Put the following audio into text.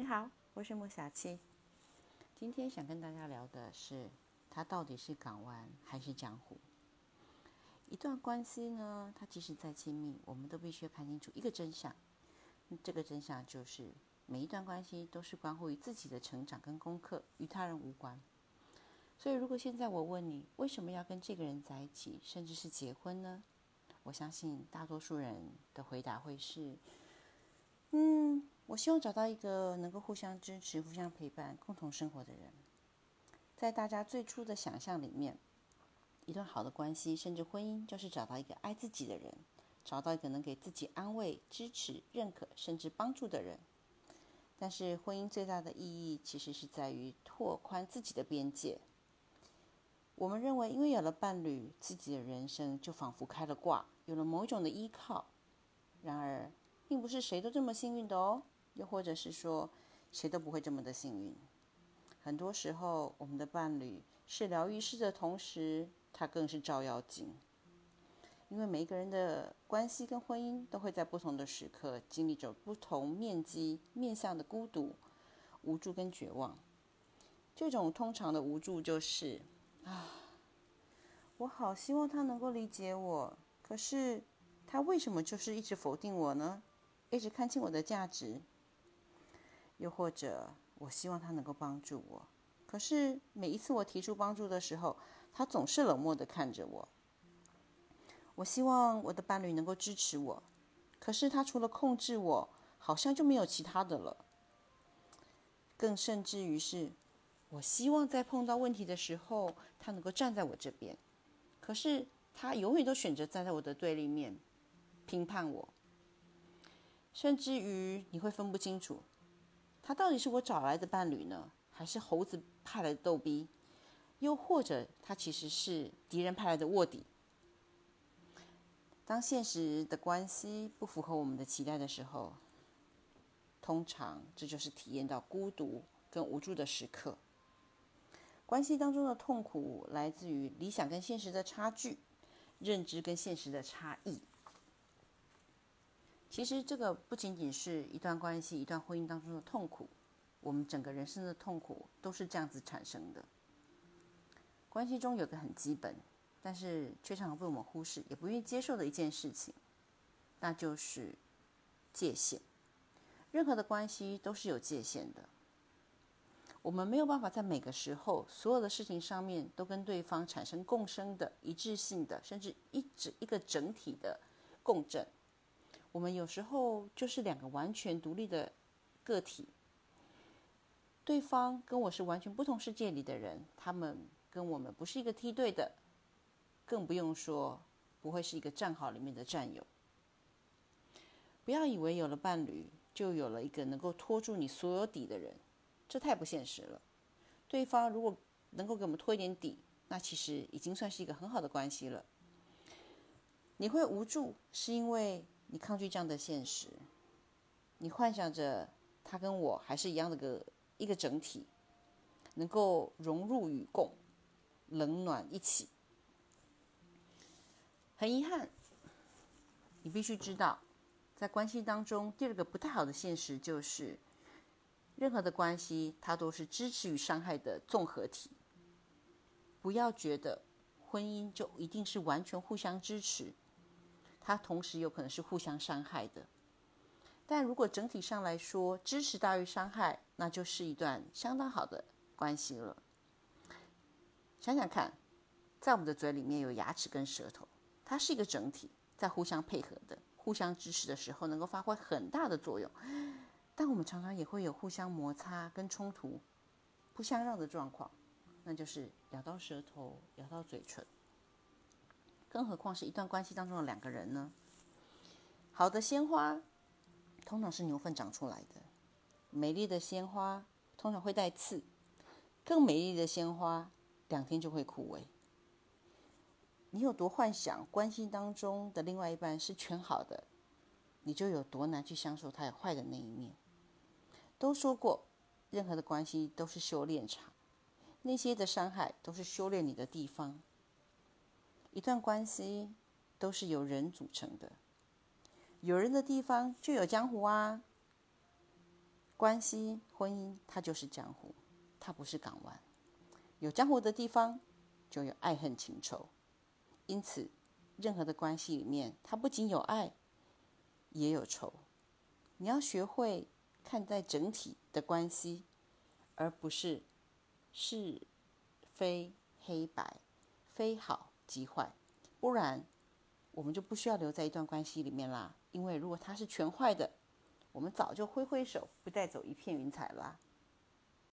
你好，我是莫小七。今天想跟大家聊的是，它到底是港湾还是江湖？一段关系呢，它即使再亲密，我们都必须看清楚一个真相。这个真相就是，每一段关系都是关乎于自己的成长跟功课，与他人无关。所以，如果现在我问你，为什么要跟这个人在一起，甚至是结婚呢？我相信大多数人的回答会是：嗯。我希望找到一个能够互相支持、互相陪伴、共同生活的人。在大家最初的想象里面，一段好的关系，甚至婚姻，就是找到一个爱自己的人，找到一个能给自己安慰、支持、认可，甚至帮助的人。但是，婚姻最大的意义其实是在于拓宽自己的边界。我们认为，因为有了伴侣，自己的人生就仿佛开了挂，有了某一种的依靠。然而，并不是谁都这么幸运的哦。又或者是说，谁都不会这么的幸运。很多时候，我们的伴侣是疗愈师的同时，他更是照妖镜。因为每一个人的关系跟婚姻，都会在不同的时刻经历着不同面积、面向的孤独、无助跟绝望。这种通常的无助就是啊，我好希望他能够理解我，可是他为什么就是一直否定我呢？一直看清我的价值。又或者，我希望他能够帮助我，可是每一次我提出帮助的时候，他总是冷漠的看着我。我希望我的伴侣能够支持我，可是他除了控制我，好像就没有其他的了。更甚至于是，我希望在碰到问题的时候，他能够站在我这边，可是他永远都选择站在我的对立面，评判我。甚至于你会分不清楚。他到底是我找来的伴侣呢，还是猴子派来的逗逼？又或者他其实是敌人派来的卧底？当现实的关系不符合我们的期待的时候，通常这就是体验到孤独跟无助的时刻。关系当中的痛苦来自于理想跟现实的差距，认知跟现实的差异。其实这个不仅仅是一段关系、一段婚姻当中的痛苦，我们整个人生的痛苦都是这样子产生的。关系中有个很基本，但是却常常被我们忽视、也不愿意接受的一件事情，那就是界限。任何的关系都是有界限的，我们没有办法在每个时候、所有的事情上面都跟对方产生共生的一致性的，甚至一整一个整体的共振。我们有时候就是两个完全独立的个体，对方跟我是完全不同世界里的人，他们跟我们不是一个梯队的，更不用说不会是一个战壕里面的战友。不要以为有了伴侣就有了一个能够拖住你所有底的人，这太不现实了。对方如果能够给我们拖一点底，那其实已经算是一个很好的关系了。你会无助，是因为。你抗拒这样的现实，你幻想着他跟我还是一样的个一个整体，能够融入与共，冷暖一起。很遗憾，你必须知道，在关系当中，第二个不太好的现实就是，任何的关系它都是支持与伤害的综合体。不要觉得婚姻就一定是完全互相支持。它同时有可能是互相伤害的，但如果整体上来说支持大于伤害，那就是一段相当好的关系了。想想看，在我们的嘴里面有牙齿跟舌头，它是一个整体，在互相配合的、互相支持的时候，能够发挥很大的作用。但我们常常也会有互相摩擦跟冲突、不相让的状况，那就是咬到舌头、咬到嘴唇。更何况是一段关系当中的两个人呢？好的鲜花通常是牛粪长出来的，美丽的鲜花通常会带刺，更美丽的鲜花两天就会枯萎。你有多幻想关系当中的另外一半是全好的，你就有多难去享受他有坏的那一面。都说过，任何的关系都是修炼场，那些的伤害都是修炼你的地方。一段关系都是由人组成的，有人的地方就有江湖啊。关系、婚姻，它就是江湖，它不是港湾。有江湖的地方，就有爱恨情仇。因此，任何的关系里面，它不仅有爱，也有仇。你要学会看待整体的关系，而不是是非黑白，非好即坏。不然，我们就不需要留在一段关系里面啦。因为如果他是全坏的，我们早就挥挥手，不带走一片云彩啦。